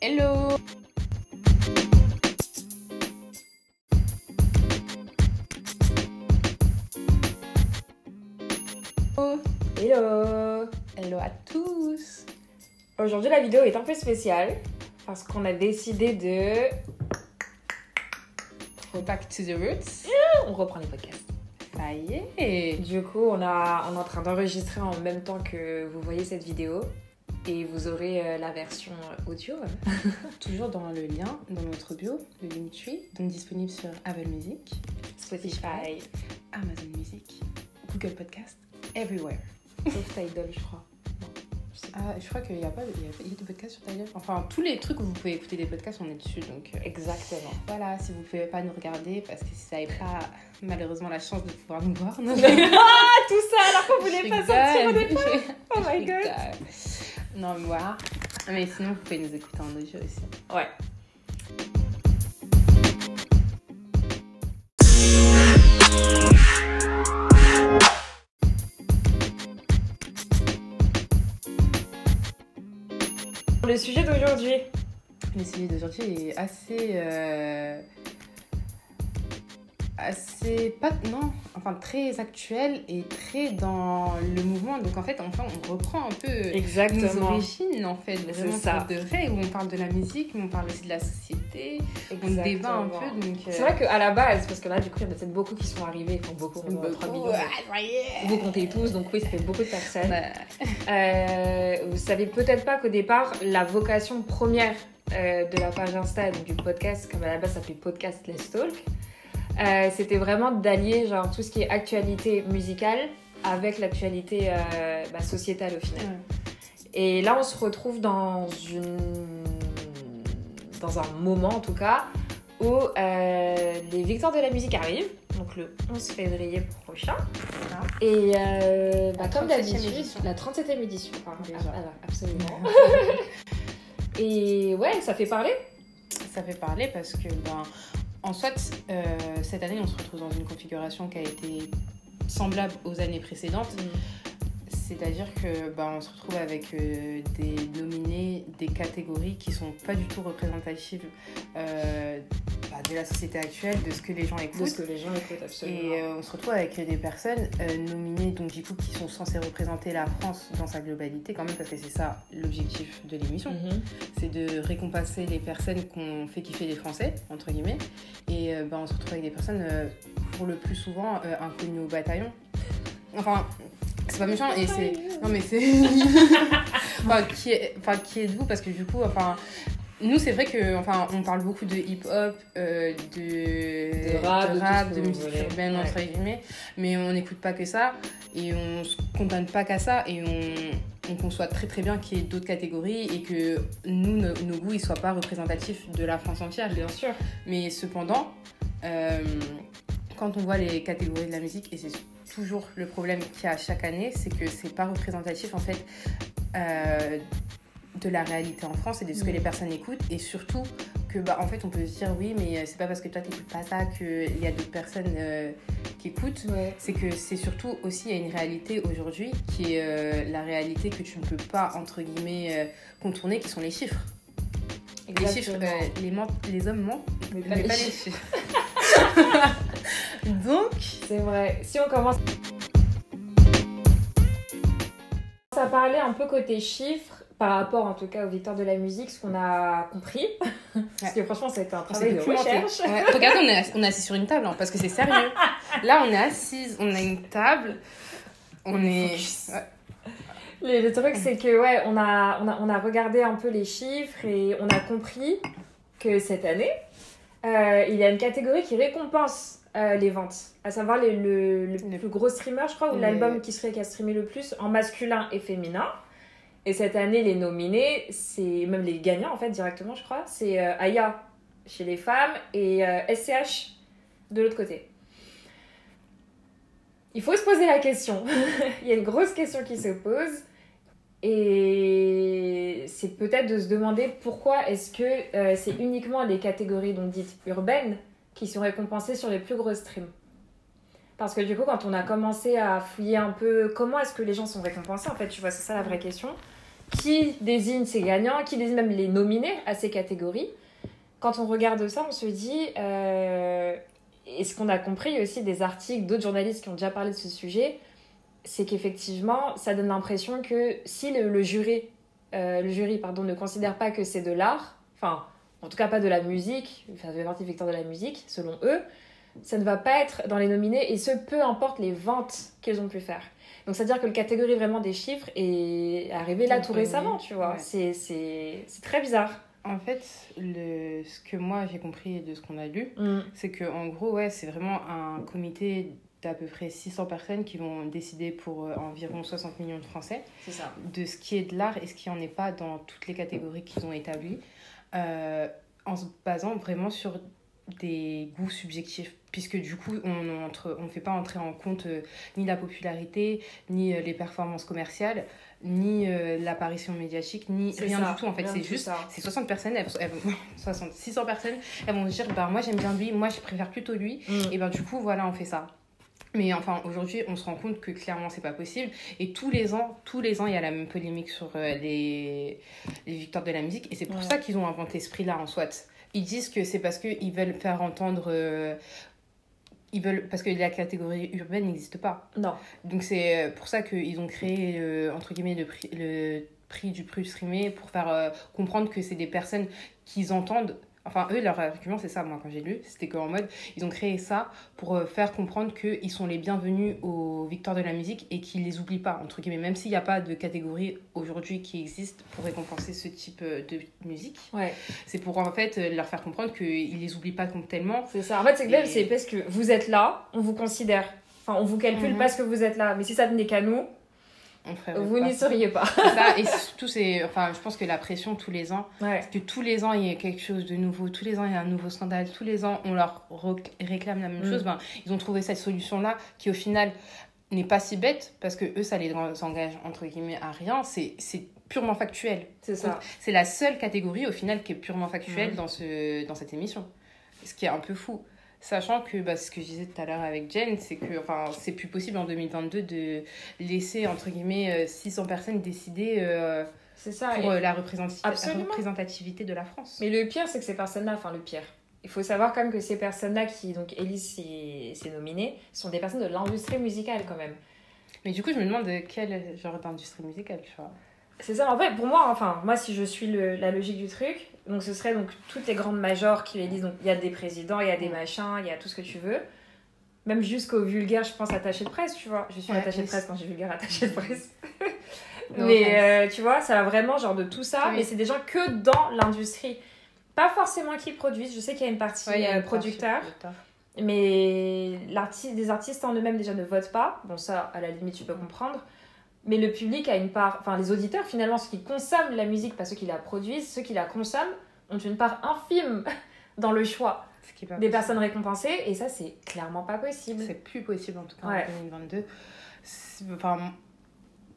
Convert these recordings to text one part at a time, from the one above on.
Hello. Hello. Hello à tous. Aujourd'hui la vidéo est un peu spéciale parce qu'on a décidé de... Go back to the roots. On reprend les podcasts. Ça y est. Du coup on, a, on est en train d'enregistrer en même temps que vous voyez cette vidéo et vous aurez euh, la version audio. Toujours dans le lien dans notre bio, le Linktree, donc disponible sur Apple Music, Spotify, Amazon Music, Google Podcast, everywhere. sauf Tidal je crois. Ah, je crois qu'il n'y a pas a, il y a des podcasts sur Tidal. Enfin, tous les trucs où vous pouvez écouter des podcasts, on est dessus. Donc euh, Exactement. voilà, si vous ne pouvez pas nous regarder, parce que si vous n'avez pas malheureusement la chance de pouvoir nous voir. non, ah tout ça alors qu'on voulait Je pas sortir au départ Oh my god. Non, mais voilà. Mais sinon, vous pouvez nous écouter en audio aussi. Ouais. Le sujet d'aujourd'hui. Le sujet d'aujourd'hui est assez. euh, assez. pas. non, enfin très actuel et très dans le mouvement. Donc en fait, enfin, on reprend un peu. Nos Exactement. origines en fait, vraiment ça. de vrai, où on parle de la musique, mais on parle aussi de la société, on débat un peu. Euh, C'est vrai qu'à la base, parce que là, du coup, il y en a peut-être beaucoup qui sont arrivés, enfin beaucoup, on beaucoup, 3 millions. voyez. Vous comptez tous, donc oui, ça fait beaucoup de personnes. Bah, Euh, vous savez peut-être pas qu'au départ, la vocation première euh, de la page Insta, donc du podcast, comme à la base ça s'appelait Podcast Let's Talk, euh, c'était vraiment d'allier genre tout ce qui est actualité musicale avec l'actualité euh, bah, sociétale au final. Et là, on se retrouve dans une dans un moment en tout cas où euh, les victoires de la musique arrivent, donc le 11 février prochain. Et euh, bah, comme 37e d'habitude, la 37e édition. Ah, ah, absolument. Et ouais, ça fait parler. Ça fait parler parce que, ben, en soit, euh, cette année, on se retrouve dans une configuration qui a été semblable aux années précédentes. C'est-à-dire que on se retrouve avec euh, des nominés des catégories qui sont pas du tout représentatives euh, bah, de la société actuelle, de ce que les gens De écoutent. ce que les gens écoutent, absolument. Et euh, on se retrouve avec des personnes euh, nominées, donc du coup, qui sont censées représenter la France dans sa globalité, quand même, parce que c'est ça l'objectif de l'émission Mhm. c'est de récompenser les personnes qu'on fait kiffer les Français, entre guillemets. Et euh, ben, on se retrouve avec des personnes, pour le plus souvent, inconnues au bataillon. Enfin, c'est pas méchant, et c'est... Non mais c'est... enfin, qui, est... enfin, qui êtes-vous? Parce que du coup, enfin... Nous, c'est vrai que, enfin, on parle beaucoup de hip-hop, euh, de, De rap, de vous musique urbaine, Ouais. entre guillemets, mais on n'écoute pas que ça, et on se condamne pas qu'à ça, et on, on conçoit très très bien qu'il y ait d'autres catégories, et que nous, nos, nos goûts, ils soient pas représentatifs de la France entière. Bien sûr. Mais cependant, euh, quand on voit les catégories de la musique, et c'est toujours le problème qu'il y a chaque année, c'est que c'est pas représentatif en fait euh, de la réalité en France et de ce que Mm. les personnes écoutent, et surtout que bah en fait on peut se dire oui mais euh, c'est pas parce que toi t'écoutes pas ça qu'il y a d'autres personnes euh, qui écoutent Ouais. c'est que c'est surtout aussi il y a une réalité aujourd'hui qui est euh, la réalité que tu ne peux pas entre guillemets euh, contourner qui sont les chiffres les chiffres les, hommes mentent Mais mais pas les chiffres donc C'est vrai. Si on commence à parler un peu côté chiffres, par rapport en tout cas aux victoires de la musique, ce qu'on a compris, parce que franchement, ça a été un travail de recherche. Ouais. Regardez, on est, assis, on est assis sur une table hein, parce que c'est sérieux. Là, on est assise, on a une table, on est. Ouais. Le, le truc, c'est que, ouais, on a, on, a, on a regardé un peu les chiffres et on a compris que cette année, euh, il y a une catégorie qui récompense euh, les ventes, à savoir les, le, le Le- plus gros streamer, je crois, ou l'album qui serait qui a streamé le plus en masculin et féminin. Et cette année, les nominés, c'est même les gagnants, en fait, directement, je crois, c'est euh, Aya chez les femmes et euh, SCH de l'autre côté. Il faut se poser la question. Il y a une grosse question qui se pose. Et c'est peut-être de se demander pourquoi est-ce que euh, c'est uniquement les catégories donc dites urbaines qui sont récompensées sur les plus gros streams. Parce que du coup, quand on a commencé à fouiller un peu comment est-ce que les gens sont récompensés, en fait, tu vois, c'est ça la vraie question. Qui désigne ces gagnants, qui désigne même les nominés à ces catégories? Quand on regarde ça, on se dit, euh, et ce qu'on a compris aussi des articles d'autres journalistes qui ont déjà parlé de ce sujet, c'est qu'effectivement, ça donne l'impression que si le, jury, euh, le jury pardon, ne considère pas que c'est de l'art, enfin, en tout cas pas de la musique, enfin, ça fait partie de la musique, selon eux, ça ne va pas être dans les nominés, et ce, peu importe les ventes qu'ils ont pu faire. Donc, c'est-à-dire que le catégorie vraiment des chiffres est arrivé là tout récemment, tu vois. C'est très bizarre. En fait, le, ce que moi j'ai compris de ce qu'on a lu, mm. c'est que en gros, ouais, c'est vraiment un comité d'à peu près 600 personnes qui vont décider pour euh, environ 60 millions de Français ça. de ce qui est de l'art et ce qui en est pas dans toutes les catégories qu'ils ont établies, euh, en se basant vraiment sur des goûts subjectifs puisque du coup on ne on fait pas entrer en compte euh, ni la popularité ni euh, les performances commerciales ni euh, l'apparition médiatique ni rien du tout en fait. c'est juste c'est 60 personnes elles, 60 600 personnes elles vont dire bah moi j'aime bien lui moi je préfère plutôt lui. Mm. et ben du coup voilà on fait ça mais enfin, aujourd'hui, on se rend compte que clairement, c'est pas possible. Et tous les ans, tous les ans, il y a la même polémique sur les, les victoires de la musique. Et c'est pour ça qu'ils ont inventé ce prix-là en soit ils disent que c'est parce qu'ils veulent faire entendre. Euh, ils veulent, parce que la catégorie urbaine n'existe pas. Non. Donc c'est euh, pour ça qu'ils ont créé, euh, entre guillemets, le prix, le prix du plus streamé pour faire comprendre que c'est des personnes qu'ils entendent Enfin, eux, leur argument, c'est ça, moi, quand j'ai lu. C'était qu'en mode, ils ont créé ça pour euh, faire comprendre qu'ils sont les bienvenus aux victoires de la musique et qu'ils les oublient pas, entre guillemets. Même s'il n'y a pas de catégorie aujourd'hui qui existe pour récompenser ce type euh, de musique. Ouais. C'est pour, en fait, euh, leur faire comprendre qu'ils les oublient pas tellement. C'est ça. En fait, c'est c'est parce que vous êtes là, on vous considère. Enfin, on vous calcule mhm. parce que vous êtes là. Mais si ça venait qu'à nous, vous n'y seriez pas. ça, et surtout, c'est, enfin, je pense que la pression tous les ans, que tous les ans il y a quelque chose de nouveau, tous les ans il y a un nouveau scandale, tous les ans on leur réclame la même mm. chose, ben, ils ont trouvé cette solution-là qui au final n'est pas si bête parce que eux ça les engage entre guillemets à rien, c'est, c'est purement factuel. C'est ça. C'est la seule catégorie au final qui est purement factuelle mm. dans, ce, dans cette émission. Ce qui est un peu fou. Sachant que bah, ce que je disais tout à l'heure avec Jen, c'est que enfin, c'est plus possible en 2022 de laisser entre guillemets 600 euh, personnes décider euh, ça, pour euh, la, représentativité de la France. Mais le pire, c'est que ces personnes-là, enfin le pire, il faut savoir quand même que ces personnes-là qui donc élisent ces, ces nominés sont des personnes de l'industrie musicale quand même. Mais du coup, je me demande quel genre d'industrie musicale, tu vois. C'est ça, en fait, pour moi, enfin, moi, si je suis le, la logique du truc, donc ce serait donc toutes les grandes majors qui les disent. Donc il y a des présidents, il y a des machins, il y a tout ce que tu veux. Même jusqu'au vulgaire, je pense attaché de presse, tu vois. Je suis attaché de presse quand j'ai vulgaire attaché de presse. mais euh, tu vois, ça va vraiment genre de tout ça. Mais c'est des gens que dans l'industrie. Pas forcément qui produisent. Je sais qu'il y a une partie euh, producteur. Mais des artistes en eux-mêmes déjà ne votent pas. Bon, ça, à la limite, tu peux comprendre. Mais le public a une part, enfin les auditeurs finalement, ceux qui consomment la musique, pas ceux qui la produisent, ceux qui la consomment ont une part infime dans le choix des personnes récompensées et ça c'est clairement pas possible. C'est plus possible en tout cas en 2022. Enfin,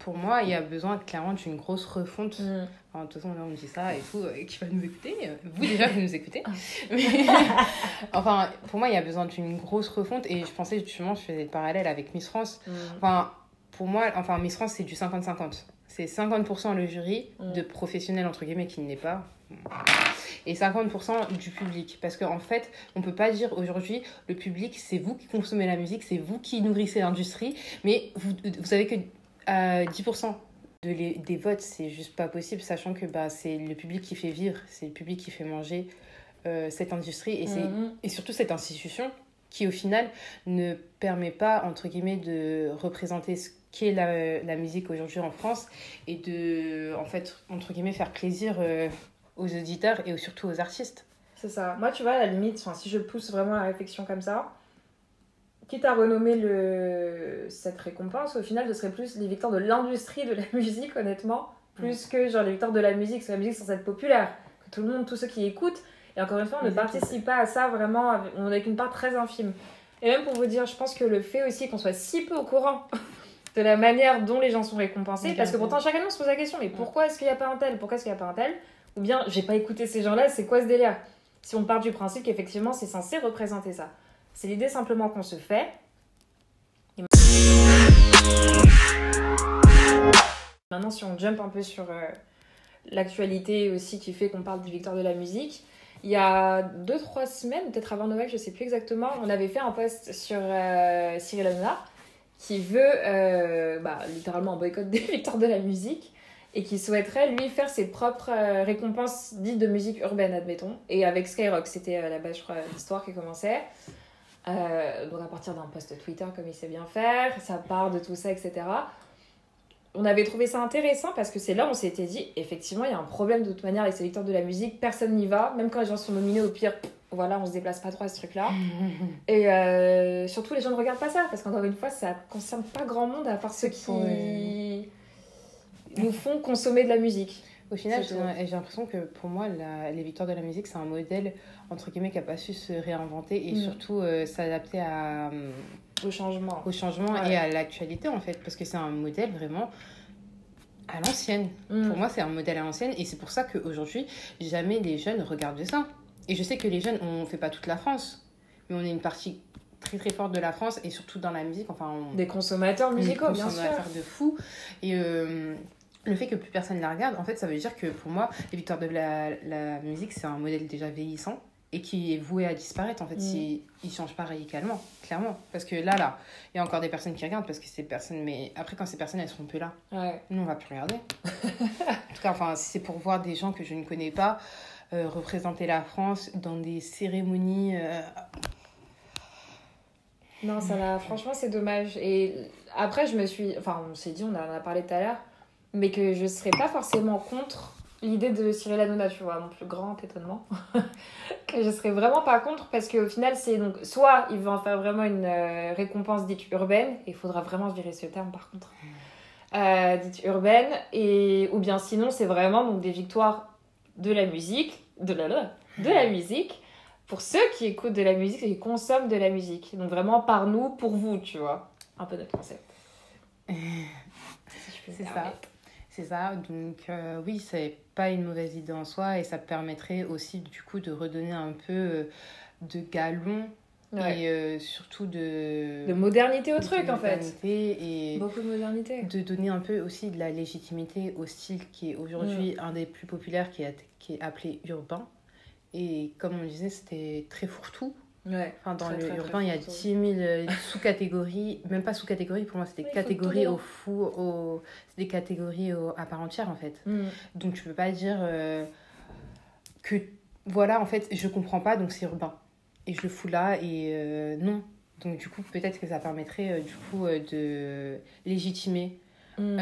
pour moi, il y a besoin clairement d'une grosse refonte. Mm. de toute façon, là, on dit ça et tout, euh, qui va nous écouter. Vous, déjà, vous nous écoutez. Ah. enfin, pour moi, il y a besoin d'une grosse refonte. Et je pensais justement, je faisais le parallèle avec Miss France. Mm. Enfin, pour moi, enfin, Miss France, c'est du 50-50. C'est 50% le jury de professionnels, entre guillemets, qui ne l'est pas. Et 50% du public. Parce qu'en en fait, on peut pas dire aujourd'hui, le public, c'est vous qui consommez la musique, c'est vous qui nourrissez l'industrie. Mais vous, vous savez que 10% euh, de les, des votes, c'est juste pas possible, sachant que bah, c'est le public qui fait vivre, c'est le public qui fait manger euh, cette industrie et, mm-hmm. et surtout cette institution qui au final ne permet pas entre guillemets de représenter ce qui est la, la musique aujourd'hui en France et de, en fait, entre guillemets, faire plaisir euh, aux auditeurs et surtout aux artistes. C'est ça. Moi, tu vois, à la limite, si je pousse vraiment la réflexion comme ça, quitte à renommer le... cette récompense, au final, ce serait plus les victoires de l'industrie de la musique, honnêtement, plus que genre les victoires de la musique. Parce que la musique, c'est être populaire, que tout le monde, tous ceux qui écoutent, et encore une fois, on ne participe pas à ça vraiment, on avec une part très infime. Et même pour vous dire, je pense que le fait aussi qu'on soit si peu au courant de la manière dont les gens sont récompensés. Parce que pourtant, chaque année, on se pose la question mais pourquoi est-ce qu'il n'y a pas un tel? Pourquoi est-ce qu'il n'y a pas un tel? Ou bien, j'ai pas écouté ces gens-là, c'est quoi ce délire? Si on part du principe qu'effectivement, c'est censé représenter ça. C'est l'idée simplement qu'on se fait. Maintenant, si on jump un peu sur, euh, l'actualité aussi qui fait qu'on parle des victoires de la musique. Il y a 2-3 semaines, peut-être avant Noël, je sais plus exactement, on avait fait un post sur euh, Cyril Hanouna qui veut euh, bah, littéralement un boycott des victoires de la musique et qui souhaiterait lui faire ses propres euh, récompenses dites de musique urbaine, admettons. Et avec Skyrock, c'était la base, je crois, l'histoire qui commençait. donc à partir d'un post Twitter comme il sait bien faire, ça part de tout ça, etc on avait trouvé ça intéressant parce que c'est là où on s'était dit, effectivement, il y a un problème de toute manière avec ces lecteurs de la musique, personne n'y va, même quand les gens sont nominés, au pire, voilà, on se déplace pas trop à ce truc-là. Et euh, surtout, les gens ne regardent pas ça parce qu'encore une fois, ça concerne pas grand monde à part ceux qui nous font consommer de la musique. Au final, j'ai l'impression que pour moi, les victoires de la musique, c'est un modèle, entre guillemets, qui n'a pas su se réinventer et mm. surtout euh, s'adapter à au changement. Au changement et à l'actualité, en fait, parce que c'est un modèle vraiment à l'ancienne. Mm. Pour moi, c'est un modèle à l'ancienne et c'est pour ça qu'aujourd'hui, jamais les jeunes regardent ça. Et je sais que les jeunes, on ne fait pas toute la France, mais on est une partie très très forte de la France et surtout dans la musique. Enfin, Des consommateurs musicaux, bien sûr. de fou. Et euh, le fait que plus personne la regarde, en fait, ça veut dire que pour moi, les victoires de la, la musique, c'est un modèle déjà vieillissant et qui est voué à disparaître en fait mm. s'il ne change pas radicalement, clairement. Parce que là, là, il y a encore des personnes qui regardent parce que ces personnes, mais après quand ces personnes elles seront plus là, ouais. nous on va plus regarder. en tout cas, enfin, si c'est pour voir des gens que je ne connais pas euh, représenter la France dans des cérémonies. Euh, non, ça là, franchement c'est dommage. Et après, je me suis, enfin, on s'est dit, on en a parlé tout à l'heure, mais que je serais pas forcément contre l'idée de Cyril Hanouna, tu vois, mon plus grand étonnement, que je serais vraiment pas contre parce qu'au final, c'est donc soit il veut en faire vraiment une euh, récompense dite urbaine, et il faudra vraiment virer ce terme par contre, euh, dite urbaine, et, ou bien sinon, c'est vraiment donc des victoires de la musique, de la, de la musique, pour ceux qui écoutent de la musique et qui consomment de la musique. Donc vraiment par nous, pour vous, tu vois. Un peu notre concept. c'est ça. C'est ça, donc euh, oui, c'est pas une mauvaise idée en soi et ça permettrait aussi du coup de redonner un peu euh, de galon et euh, surtout de... De modernité au truc en fait. Et Beaucoup de modernité. De donner un peu aussi de la légitimité au style qui est aujourd'hui un des plus populaires qui est, qui est appelé urbain. Et comme on disait, c'était très fourre-tout. Ouais, enfin, dans le urbain, il y a 10 000 euh, sous-catégories, même pas sous-catégories, pour moi, c'est des catégories au fou, au... c'est des catégories à part entière en fait. Mm. Donc tu peux pas dire euh, que voilà, en fait, je comprends pas, donc c'est urbain. Et je le fous là, et euh, non. Donc du coup, peut-être que ça permettrait du coup de légitimer mm.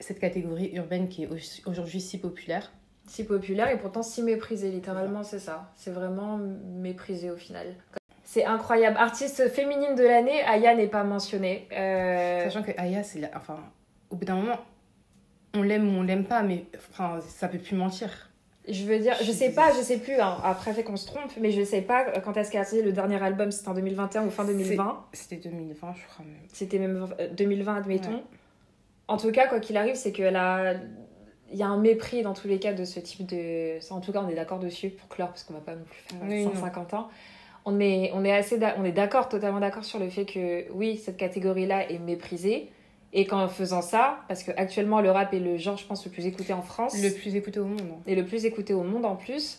cette catégorie urbaine qui est aujourd'hui si populaire si populaire et pourtant si méprisé, littéralement, c'est ça. C'est vraiment méprisé au final. C'est incroyable. Artiste féminine de l'année, Aya n'est pas mentionnée. Euh, Sachant que Aya, c'est enfin, au bout d'un moment, on l'aime ou on l'aime pas, mais enfin, ça peut plus mentir. Je veux dire, je sais pas, je sais plus, hein. après fait qu'on se trompe, mais je sais pas quand est-ce qu'elle a sorti le dernier album, c'était en 2021 ou fin 2020 C'était 2020, je crois même. C'était même 2020, euh, admettons. En tout cas, quoi qu'il arrive, c'est a il y a un mépris dans tous les cas de ce type de. en tout cas, on est d'accord dessus pour clore, parce qu'on va pas non plus faire 150 ans. On est, on est assez on est d'accord, totalement d'accord sur le fait que oui, cette catégorie-là est méprisée. Et qu'en faisant ça, parce que actuellement le rap est le genre, je pense, le plus écouté en France. Le plus écouté au monde. Et le plus écouté au monde en plus.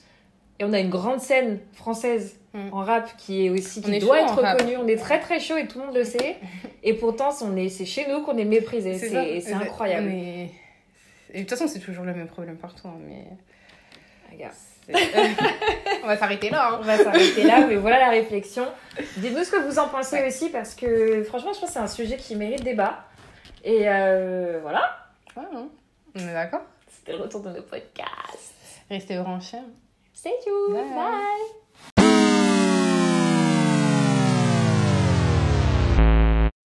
Et on a une grande scène française mm. en rap qui est aussi qui doit être reconnue. On est très très chaud et tout le monde le sait. et pourtant, c'est chez nous qu'on est méprisé. C'est incroyable. Et de toute façon, c'est toujours le même problème partout. Hein, mais. Regarde. on va s'arrêter là. Hein. On va s'arrêter là, mais voilà la réflexion. Dites-nous ce que vous en pensez aussi, parce que franchement, je pense que c'est un sujet qui mérite débat. Et euh, voilà. Hein. On est d'accord? C'était le retour de nos podcasts. Restez branchés. Stay tuned. Bye.